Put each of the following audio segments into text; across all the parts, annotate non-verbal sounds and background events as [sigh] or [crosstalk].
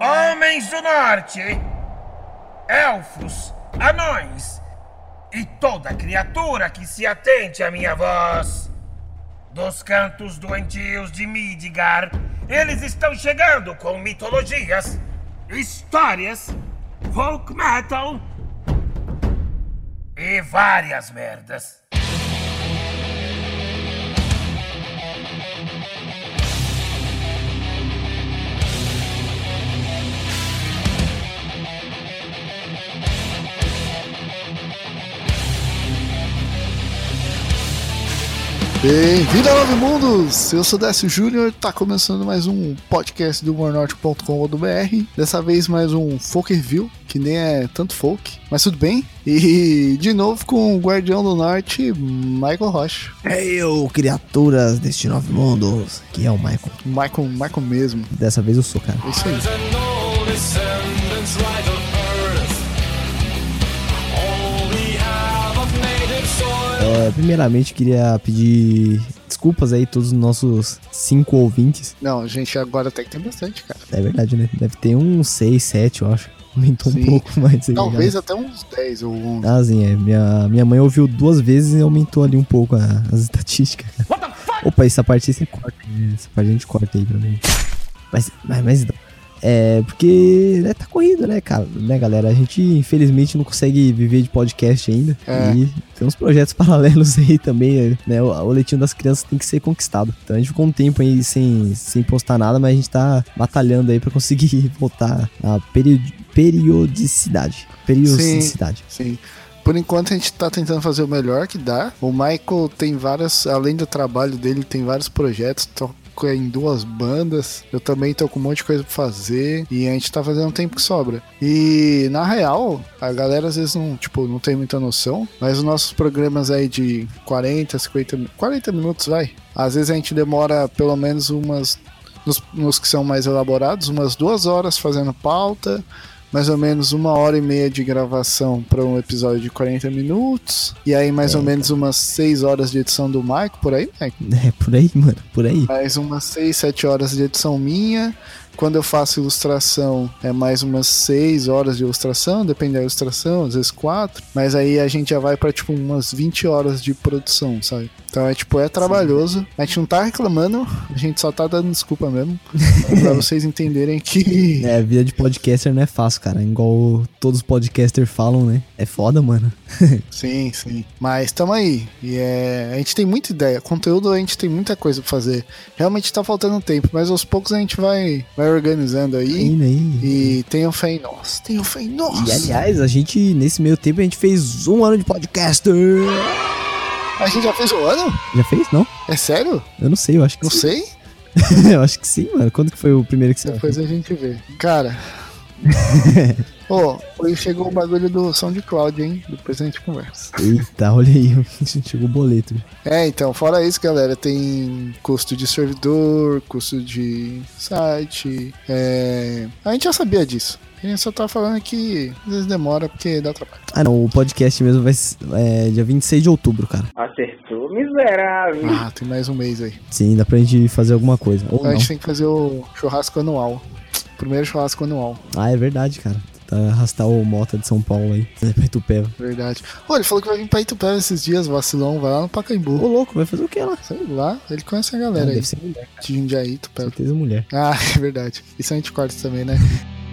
Homens do Norte, elfos, anões e toda criatura que se atente à minha voz. Dos cantos doentios de Midgar, eles estão chegando com mitologias, histórias, folk metal e várias merdas. Bem-vindo a Nove Mundos! Eu sou Décio Júnior, tá começando mais um podcast do humornorte.com.br. Dessa vez mais um folk review, que nem é tanto folk, mas tudo bem. E de novo com o Guardião do Norte, Michael Rocha. É eu, criaturas deste Nove Mundos, que é o Michael. Michael, Michael mesmo. Dessa vez eu sou, cara. É isso aí. É, primeiramente, queria pedir desculpas aí a todos os nossos cinco ouvintes. Não, gente, agora até que tem bastante, cara. É verdade, né? Deve ter uns seis, sete, eu acho. Aumentou Sim. um pouco mais aí. Talvez até uns 10 ou 11. Ah, sim, é. Minha, minha mãe ouviu duas vezes e aumentou ali um pouco a- as estatísticas. Opa, essa parte aí você corta. né? Essa parte a gente corta aí pra mim. Mas, mas, mas é porque né, tá corrido, né, cara? Né, galera? A gente, infelizmente, não consegue viver de podcast ainda. É. E tem uns projetos [laughs] paralelos aí também, né? O, o leitinho das crianças tem que ser conquistado. Então a gente ficou um tempo aí sem, sem postar nada, mas a gente tá batalhando aí pra conseguir [laughs] voltar à peri- periodicidade. Periodicidade. Sim. Por enquanto a gente tá tentando fazer o melhor que dá. O Michael tem várias, além do trabalho dele, tem vários projetos, toca em duas bandas. Eu também tô com um monte de coisa pra fazer e a gente tá fazendo o tempo que sobra. E na real, a galera às vezes não, tipo, não tem muita noção, mas os nossos programas aí de 40, 50, mi- 40 minutos vai. Às vezes a gente demora pelo menos umas nos, nos que são mais elaborados, umas duas horas fazendo pauta, mais ou menos uma hora e meia de gravação para um episódio de 40 minutos, e aí mais ou menos umas 6 horas de edição do Mike, por aí, Mike? [laughs] É, por aí, mano, por aí. Mais umas 6, 7 horas de edição minha. Quando eu faço ilustração, é mais umas 6 horas de ilustração, depende da ilustração, às vezes 4. Mas aí a gente já vai pra tipo umas 20 horas de produção, sabe? Então é tipo, é trabalhoso. A gente não tá reclamando, a gente só tá dando desculpa mesmo. [laughs] pra vocês entenderem que. É, vida de podcaster não é fácil, cara. Igual todos os podcasters falam, né? É foda, mano. [laughs] Sim, sim. Mas tamo aí. E é, a gente tem muita ideia. Conteúdo a gente tem muita coisa pra fazer. Realmente tá faltando tempo, mas aos poucos a gente vai, vai organizando aí. Aí. E tenham fé em nós. Tenham fé em nós. E aliás, a gente, nesse meio tempo, a gente fez um ano de podcaster. A gente já fez o ano? Já fez? Não? É sério? Eu não sei, eu acho que Não sim. sei. [laughs] eu acho que sim, mano. Quando que foi o primeiro que você Depois a gente vê. Cara. Ô, hoje chegou o bagulho do SoundCloud, hein? Depois a gente conversa. Eita, olha aí, [laughs] chegou o boleto. É, então, fora isso, galera, tem custo de servidor, custo de site. É... A gente já sabia disso. A gente só tá falando que às vezes demora porque dá trabalho. Ah, não, o podcast mesmo vai ser é, dia 26 de outubro, cara. Acertou, miserável. Ah, tem mais um mês aí. Sim, dá pra gente fazer alguma coisa. Ou A não. gente tem que fazer o churrasco anual. Primeiro churrasco anual, Ah, é verdade, cara. Tá arrastar o Mota de São Paulo aí. [laughs] Pra Itupeva. verdade. Ô, ele falou que vai vir pra Itupeva esses dias, vacilão, vai lá no Ô, Pacaembu. louco, vai fazer o que lá? Sei lá, ele conhece a Ah, galera aí. deve ser mulher. De Jundiaí, Com Itupeva. certeza mulher. Ah, [laughs] é verdade. Isso a gente corta também, né? [laughs]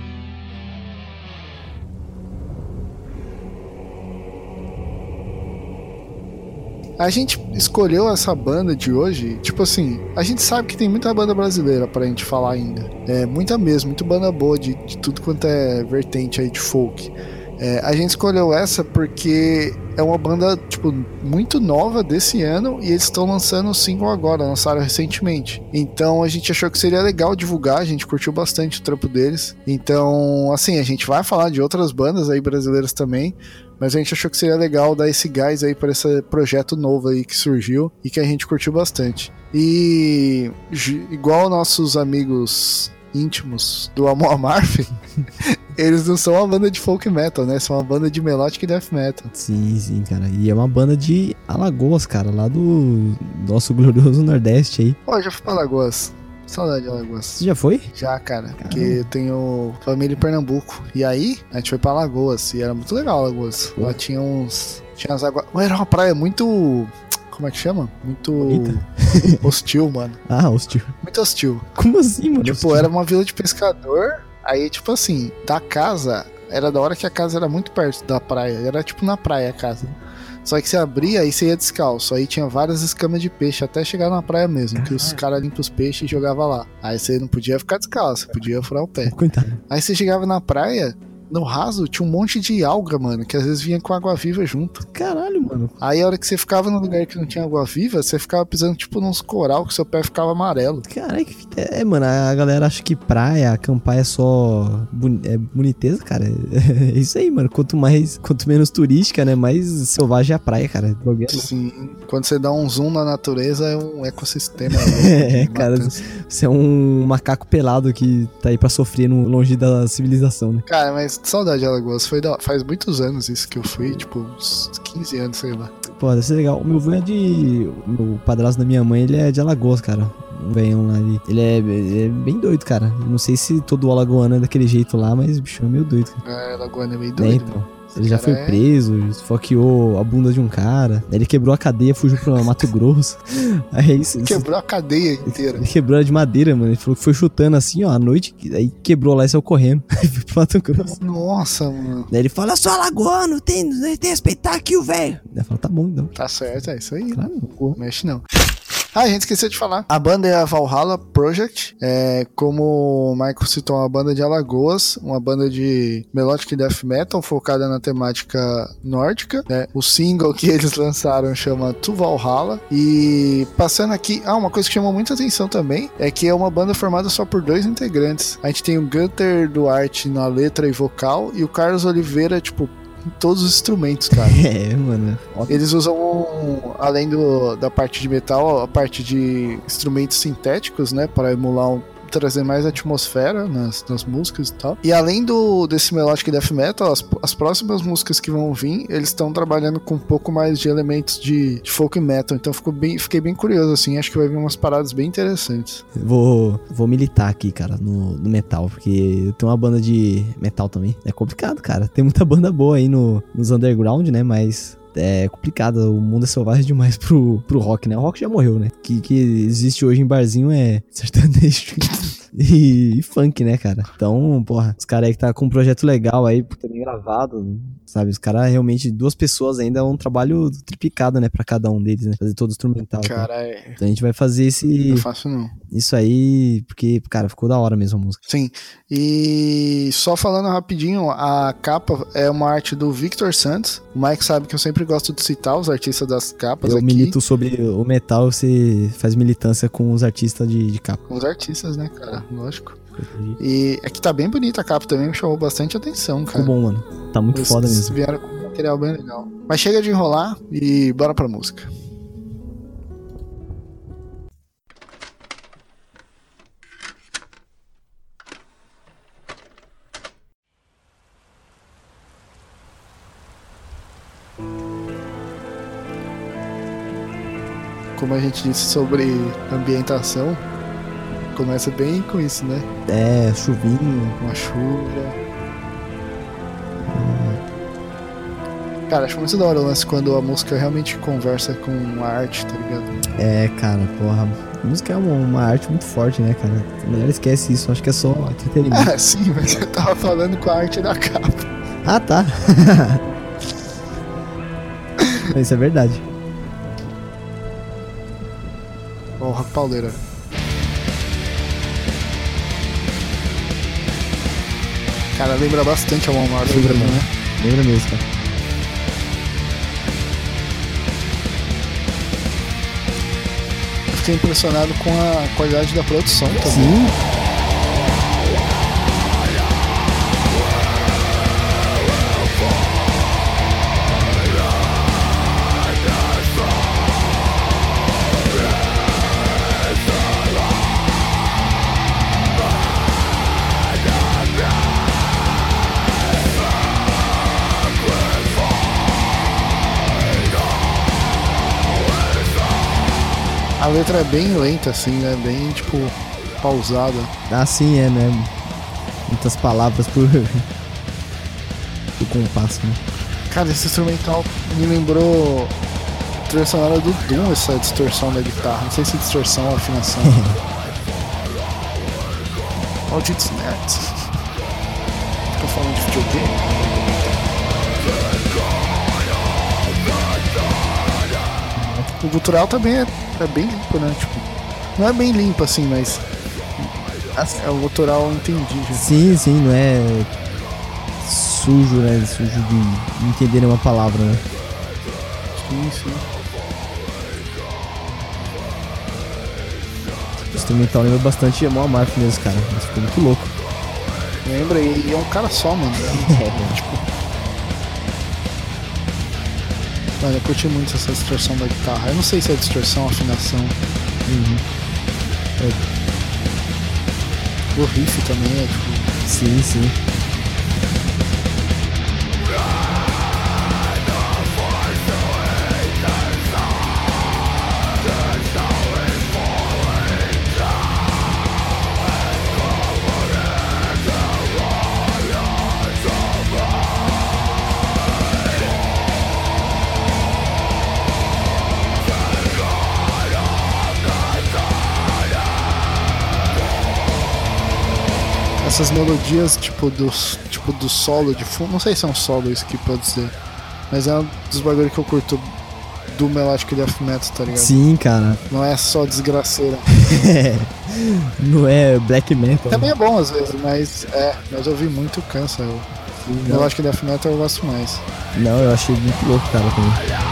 A gente escolheu essa banda de hoje, tipo assim, a gente sabe que tem muita banda brasileira pra gente falar ainda. É, muita mesmo, muita banda boa de, de tudo quanto é vertente aí de folk. É, a gente escolheu essa porque é uma banda, tipo, muito nova desse ano e eles estão lançando o single agora, lançaram recentemente. Então a gente achou que seria legal divulgar, a gente curtiu bastante o trampo deles. Então, assim, a gente vai falar de outras bandas aí brasileiras também, mas a gente achou que seria legal dar esse gás aí para esse projeto novo aí que surgiu e que a gente curtiu bastante. E igual nossos amigos íntimos do Amor Amarfe, [laughs] eles não são uma banda de folk metal, né? São uma banda de melodic death metal. Sim, sim, cara. E é uma banda de Alagoas, cara, lá do nosso glorioso Nordeste aí. Ó, já fui pra Alagoas. Saudade de Alagoas. Você já foi? Já, cara. Porque eu tenho família em Pernambuco. E aí, a gente foi pra Alagoas. E era muito legal Alagoas. Lá tinha uns. Tinha as águas. Era uma praia muito. Como é que chama? Muito. Bonita. [laughs] hostil, mano. Ah, hostil. Muito hostil. Como assim, mano? Tipo, Hostil? era uma vila de pescador. Aí, tipo assim, da casa. Era da hora que a casa era muito perto da praia. Era tipo na praia a casa. Só que você abria e você ia descalço. Aí tinha várias escamas de peixe até chegar na praia mesmo. Que os caras limpam os peixes e jogavam lá. Aí você não podia ficar descalço, podia furar o pé. Coitado. Aí você chegava na praia, no raso tinha um monte de alga, mano, que às vezes vinha com água viva junto. Caralho, mano. Aí a hora que você ficava no lugar que não tinha água viva, você ficava pisando tipo nos coral que seu pé ficava amarelo. Caralho, que fita. É, mano, a galera acha que praia, acampar é só boni- é boniteza, cara. [laughs] É isso aí, mano. Quanto mais, quanto menos turística, né, mais selvagem é a praia, cara. É louco. Sim, quando você dá um zoom na natureza é um ecossistema. [laughs] É, louco de cara, matança. você é um macaco pelado que tá aí pra sofrer no, longe da civilização, né? Cara, mas saudade de Alagoas. Foi da- faz muitos anos isso que eu fui, tipo, uns 15 anos, sei lá. Pô, deve ser legal. O meu avô é de. O padrasto da minha mãe, ele é de Alagoas, cara. Um velhão lá. Ele, ele é, ele é bem doido, cara. Não sei se todo alagoano é daquele jeito lá, mas o bicho é meio doido, cara. É, Alagoana é meio Né, doido. então. mano. Ele já foi é- preso, esfaqueou a bunda de um cara. Aí Ele quebrou a cadeia, fugiu pro [laughs] Mato Grosso. Aí isso. isso- Quebrou a cadeia inteira. Ele quebrou ela de madeira, mano. Ele falou que foi chutando assim, ó, à noite. Aí quebrou lá e saiu correndo. [laughs] Aí foi pro Mato Grosso. Nossa, mano. Daí ele fala, eu sou alagoano, tem, tem que respeitar aqui o velho. Daí fala, tá bom, então. Tá certo, é isso aí. Claro, Não mexe não. Ah, a gente esqueceu de falar. A banda é a Valhalla Project. É, como o Michael citou, uma banda de Alagoas, uma banda de melodic death metal focada na temática nórdica. né? O single que eles lançaram chama To Valhalla. E passando aqui, ah, uma coisa que chamou muita atenção também é que é uma banda formada só por dois integrantes. A gente tem o Gunter Duarte na letra e vocal e o Carlos Oliveira, tipo, em todos os instrumentos, cara. [laughs] É, mano. Eles usam, além do, da parte de metal, a parte de instrumentos sintéticos, né? Para emular um trazer mais atmosfera nas, nas músicas e tal. E além do desse melodic death metal, as, as próximas músicas que vão vir, eles estão trabalhando com um pouco mais de elementos de, de folk metal. Então ficou bem, fiquei bem curioso, assim. Acho que vai vir umas paradas bem interessantes. Vou, vou militar aqui, cara, no, no metal, porque eu tenho uma banda de metal também. É complicado, cara. Tem muita banda boa aí no, nos underground, né? Mas é complicado. O mundo é selvagem demais pro, pro rock, né? O rock já morreu, né? O que, que existe hoje em barzinho é sertanejo. [laughs] E, [laughs] e funk, né, cara? Então, porra, os caras aí que tá com um projeto legal aí, bem gravado, sabe? Os caras realmente, duas pessoas ainda é um trabalho triplicado, né, pra cada um deles, né? Fazer todo instrumental. tá? Cara, é. Então a gente vai fazer esse, Não é fácil não. isso aí, porque, cara, ficou da hora mesmo a música. Sim. E só falando rapidinho, a capa é uma arte do Victor Santos. O Mike sabe que eu sempre gosto de citar os artistas das capas Eu aqui. milito sobre o metal, você faz militância com os artistas de, de capa. Com os artistas, né, cara? Lógico. E é que tá bem bonita a capa também, me chamou bastante atenção, cara. Ficou bom, mano. Tá muito Eles foda mesmo. vieram com um material bem legal. Mas chega de enrolar e bora pra música. Como a gente disse sobre ambientação, começa bem com isso, né? É, chuvinho. Com a chuva. Cara, acho muito da hora o lance quando a música realmente conversa com a arte, tá ligado? É, cara, porra. A música é uma, uma arte muito forte, né, cara? A galera esquece isso, acho que é só entretenimento. Ah, sim, mas eu tava falando com a arte da capa. ah, tá. [laughs] Isso é verdade. Rock Pauleira. Cara, lembra bastante a Walmart, Lembra, né? mano. Lembra mesmo, cara. Eu fiquei impressionado com a qualidade da produção também. Sim. A letra é bem lenta, assim, né? Bem, tipo, pausada. Assim é, né? Muitas palavras por. [laughs] por compasso, né? Cara, esse instrumental me lembrou a trilha sonora do Doom, essa distorção da guitarra. Não sei se distorção ou afinação. Malditos nerds. Fica falando de videogame. O gutural também é, é bem limpo, né? Tipo, não é bem limpo assim, mas. É o gutural entendível. Sim, sim, não é sujo, né? Sujo de entender uma palavra, né? Sim, sim. O instrumental lembra bastante Amon Amarth mesmo, cara. Mas ficou muito louco. Lembra? E é um cara só, mano. [laughs] É, tipo. Mano, eu curti muito essa distorção da guitarra. Eu não sei se é distorção ou afinação. Uhum. O riff também é tipo. Sim, sim. Essas melodias tipo dos tipo do solo de fundo, não sei se é um solo isso que pode ser, mas é um dos bagulhos que eu curto do Melodic Death Metal, tá ligado? Sim, cara. Não é só desgraceira. [laughs] não é black metal. Também é bom às vezes, mas é, mas eu ouvi muito cansa. Eu, Melodic Death Metal eu gosto mais. Não, eu achei muito louco, cara, também.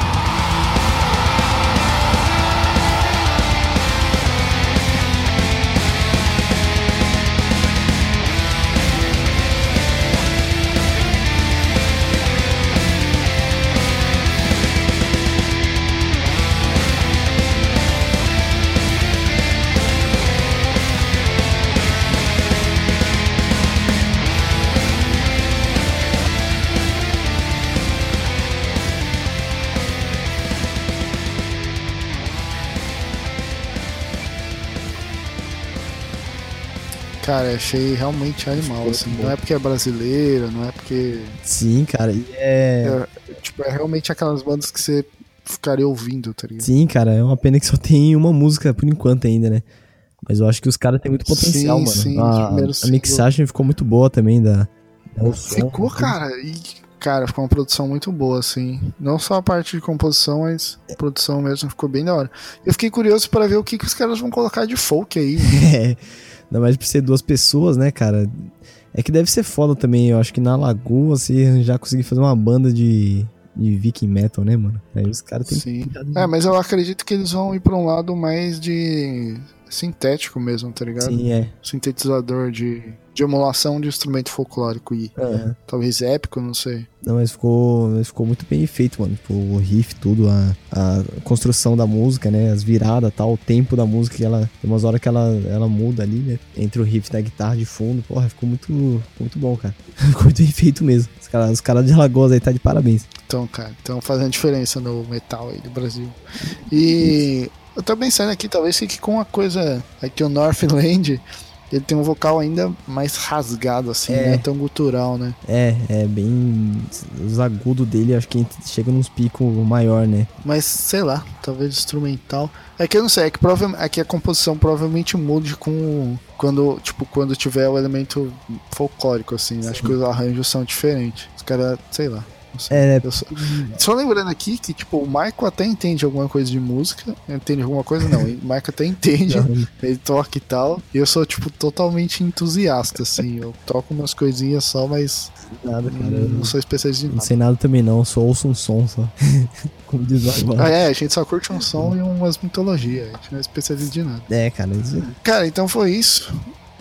Cara, achei realmente animal, assim. Não é porque é brasileira, não é porque. Sim, cara, e é... é. Tipo, é realmente aquelas bandas que você ficaria ouvindo, tá ligado? Sim, cara, é uma pena que só tem uma música por enquanto ainda, né? Mas eu acho que os caras têm muito potencial, sim, mano. Sim, a, a mixagem ficou muito boa também da. da ficou, som, cara, e cara, ficou uma produção muito boa, assim. Não só a parte de composição, mas a produção mesmo ficou bem da hora. Eu fiquei curioso para ver o que, que os caras vão colocar de folk aí. [laughs] [laughs] é. Ainda mais por ser duas pessoas, né, cara? É que deve ser foda também. Eu acho que na Lagoa você já conseguir fazer uma banda de, de Viking Metal, né, mano? Aí os caras têm Sim. É, mas eu acredito que eles vão ir pra um lado mais de sintético mesmo, tá ligado? Sim, é. Sintetizador de, de emulação de instrumento folclórico e Uhum. talvez épico, não sei. Não, mas ficou, mas ficou muito bem feito, mano. Tipo, o riff, tudo, a, a construção da música, né? As viradas tal, o tempo da música, que ela. Tem umas horas que ela, ela muda ali, né? Entre o riff da guitarra de fundo. Porra, ficou muito, muito bom, cara. [laughs] ficou muito bem feito mesmo. Os caras os cara de Alagoas aí tá de parabéns. Então, cara, estão fazendo diferença no metal aí do Brasil. E eu tô pensando aqui, talvez fique com uma coisa. Aqui o Northland, ele tem um vocal ainda mais rasgado, assim, É. não é tão gutural, né? É, é bem. Os agudos dele, acho que chega nos picos maior, né? Mas sei lá, talvez instrumental. É que eu não sei, é que, prova é que a composição provavelmente mude com. Quando, tipo, quando tiver o elemento folclórico, assim. Acho que os arranjos são diferentes. Os caras, sei lá. Não sei. É, Eu só, [laughs] só lembrando aqui que, tipo, o Michael até entende alguma coisa de música. Entende alguma coisa? Não. O Michael até entende. [laughs] Ele toca e tal. E eu sou, tipo, totalmente entusiasta, assim. Eu toco umas coisinhas só, mas nada, cara. não, Eu não sou especialista em não nada. sei nada também, não. Só ouço um som só. [laughs] Como diz Agora. Ah, é, a gente só curte um som e umas mitologias. A gente não é especialista de nada. É, cara. Isso... Cara, então foi isso.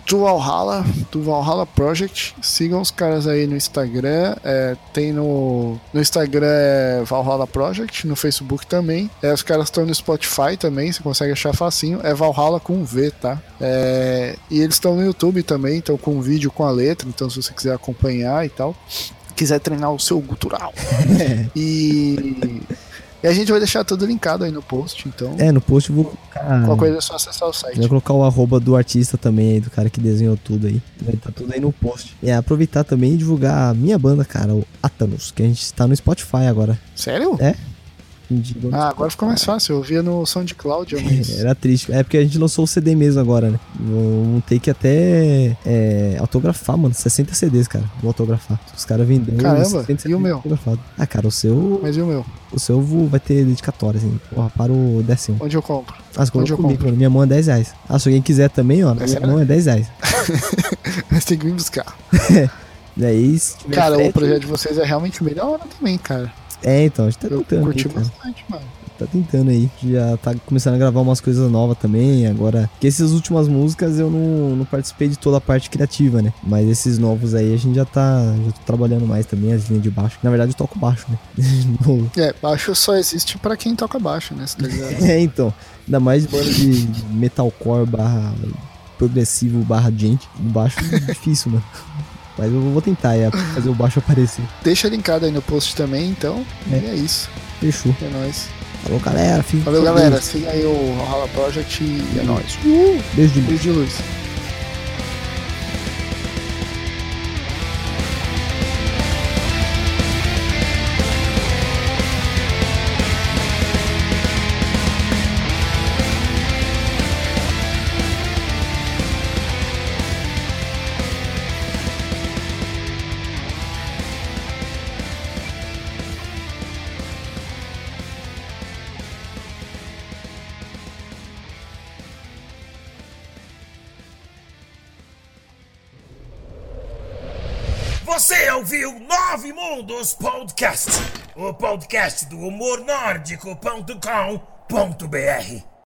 Do Valhalla, do Valhalla Project. Sigam os caras aí no Instagram. é, tem no, no Instagram é Valhalla Project, no Facebook também. É, os caras estão no Spotify também, você consegue achar facinho. É Valhalla com V, tá? É, e eles estão no YouTube também, então com vídeo com a letra. Então se você quiser acompanhar e tal. Quiser treinar o seu gutural. [laughs] E. E a gente vai deixar tudo linkado aí no post, então. É, no post eu vou colocar Qualquer coisa é só acessar o eu site. vou colocar o arroba do artista também aí, do cara que desenhou tudo aí. Vai estar tudo aí no post. E é, aproveitar também e divulgar a minha banda, cara, o Atanos, que a gente tá no Spotify agora. Sério? É? Ah, agora ficou mais fácil. Eu via no SoundCloud, [laughs] mas... Era triste. É porque a gente lançou o CD mesmo agora, né? Vão ter que até é, autografar, mano. 60 CDs, cara. Vou autografar. Os caras vendendo. Caramba, 60 e o meu? autografado. Ah, cara, o seu. Mas e o meu? O seu vai ter dedicatória, assim. Porra, para o décimo. Onde eu compro? Ah, Onde eu colocou comigo, compro? mano. Minha mão é 10 reais. Ah, se alguém quiser também, ó. É Minha sério? mão é 10 reais. [laughs] [laughs] Mas tem que vir buscar. Daí, tiver Cara, o projeto de vocês é realmente hora também, cara. É, então, a gente tá Eu tentando. curti aqui, bastante, mano. Tá tentando aí. Já tá começando a gravar umas coisas novas também. Agora, que essas últimas músicas eu não, não participei de toda a parte criativa, né? Mas esses novos aí a gente já tá. Já tô trabalhando mais também, as linhas de baixo. Na verdade, eu toco baixo, né? [laughs] É, baixo só existe pra quem toca baixo, né? Tá [laughs] é, então. Ainda mais banda de metalcore barra progressivo barra gente. Baixo é difícil, mano. Mas eu vou tentar é, fazer o baixo aparecer. Deixa linkado aí no post também, então. É. E é isso. Fechou. É nóis. Falou, galera. Fica Valeu, galera. Deus. Siga aí o Rala Project e é nóis. Beijo de luz. Beijo de luz. Ouviu Nove Mundos Podcast, o podcast do humor nórdico.com.br.